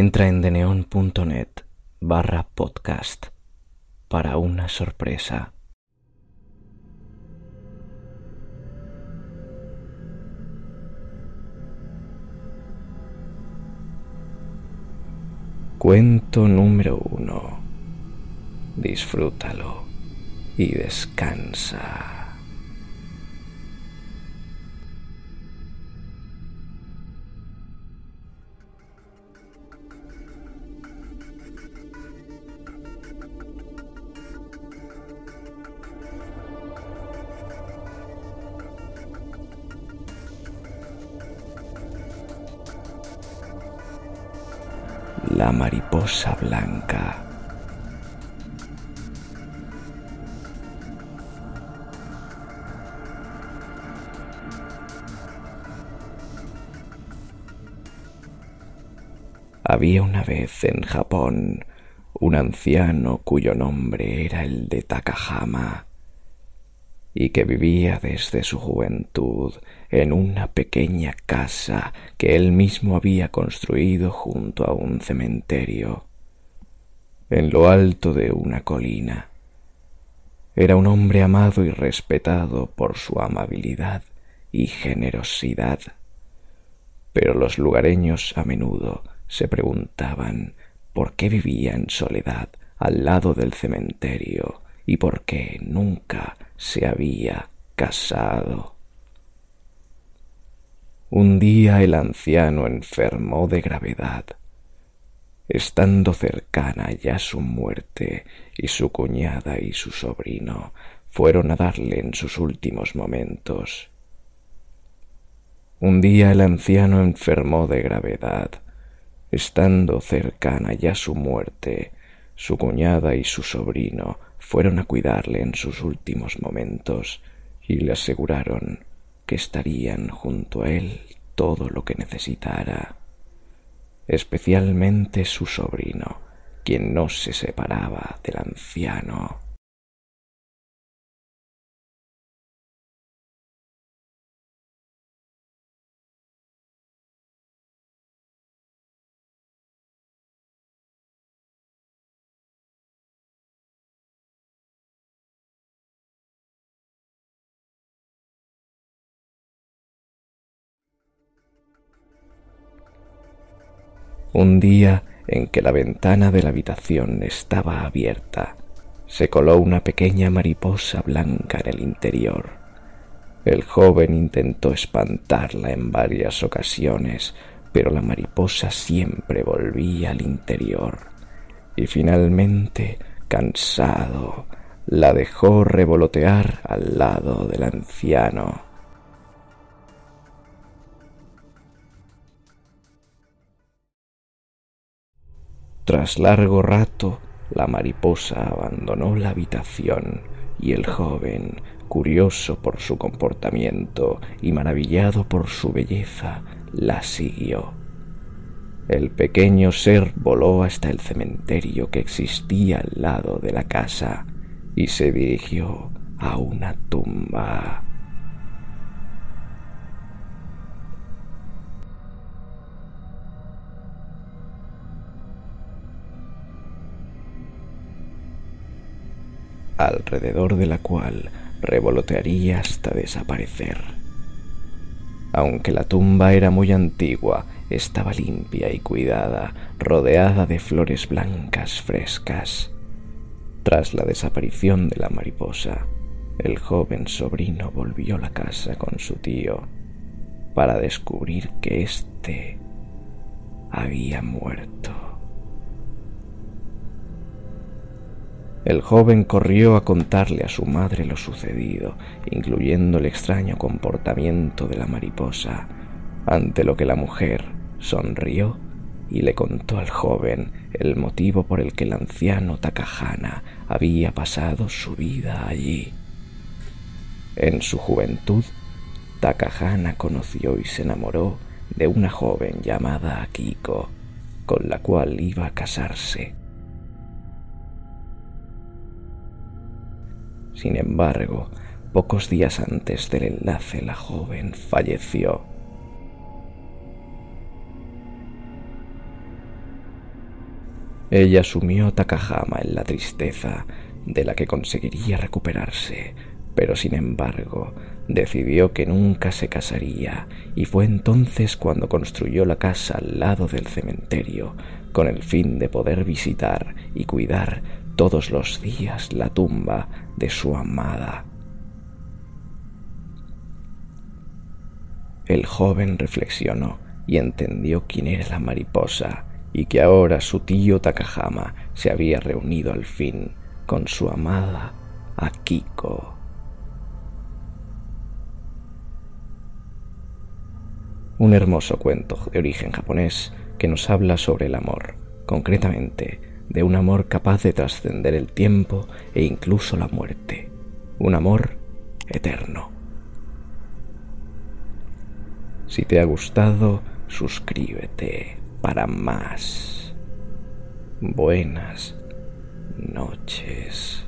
Entra en deneon.net barra podcast para una sorpresa. Cuento número uno. Disfrútalo y descansa. La mariposa blanca. Había una vez en Japón un anciano cuyo nombre era el de Takahama y que vivía desde su juventud en una pequeña casa que él mismo había construido junto a un cementerio, en lo alto de una colina. Era un hombre amado y respetado por su amabilidad y generosidad, pero los lugareños a menudo se preguntaban por qué vivía en soledad al lado del cementerio y por qué nunca se había casado. Un día el anciano enfermó de gravedad, estando cercana ya su muerte, y su cuñada y su sobrino fueron a darle en sus últimos momentos. Un día el anciano enfermó de gravedad, estando cercana ya su muerte, su cuñada y su sobrino fueron a cuidarle en sus últimos momentos y le aseguraron que estarían junto a él todo lo que necesitara, especialmente su sobrino, quien no se separaba del anciano. Un día en que la ventana de la habitación estaba abierta, se coló una pequeña mariposa blanca en el interior. El joven intentó espantarla en varias ocasiones, pero la mariposa siempre volvía al interior. Y finalmente, cansado, la dejó revolotear al lado del anciano. Tras largo rato, la mariposa abandonó la habitación y el joven, curioso por su comportamiento y maravillado por su belleza, la siguió. El pequeño ser voló hasta el cementerio que existía al lado de la casa y se dirigió a una tumba. Alrededor de la cual revolotearía hasta desaparecer. Aunque la tumba era muy antigua, estaba limpia y cuidada, rodeada de flores blancas frescas. Tras la desaparición de la mariposa, el joven sobrino volvió a la casa con su tío para descubrir que éste había muerto. El joven corrió a contarle a su madre lo sucedido, incluyendo el extraño comportamiento de la mariposa, ante lo que la mujer sonrió y le contó al joven el motivo por el que el anciano Takahana había pasado su vida allí. En su juventud, Takahana conoció y se enamoró de una joven llamada Akiko, con la cual iba a casarse. Sin embargo, pocos días antes del enlace la joven falleció. ella sumió a Takahama en la tristeza de la que conseguiría recuperarse, pero sin embargo decidió que nunca se casaría y fue entonces cuando construyó la casa al lado del cementerio con el fin de poder visitar y cuidar todos los días la tumba de su amada. El joven reflexionó y entendió quién era la mariposa y que ahora su tío Takahama se había reunido al fin con su amada Akiko. Un hermoso cuento de origen japonés que nos habla sobre el amor, concretamente de un amor capaz de trascender el tiempo e incluso la muerte, un amor eterno. Si te ha gustado, suscríbete para más. Buenas noches.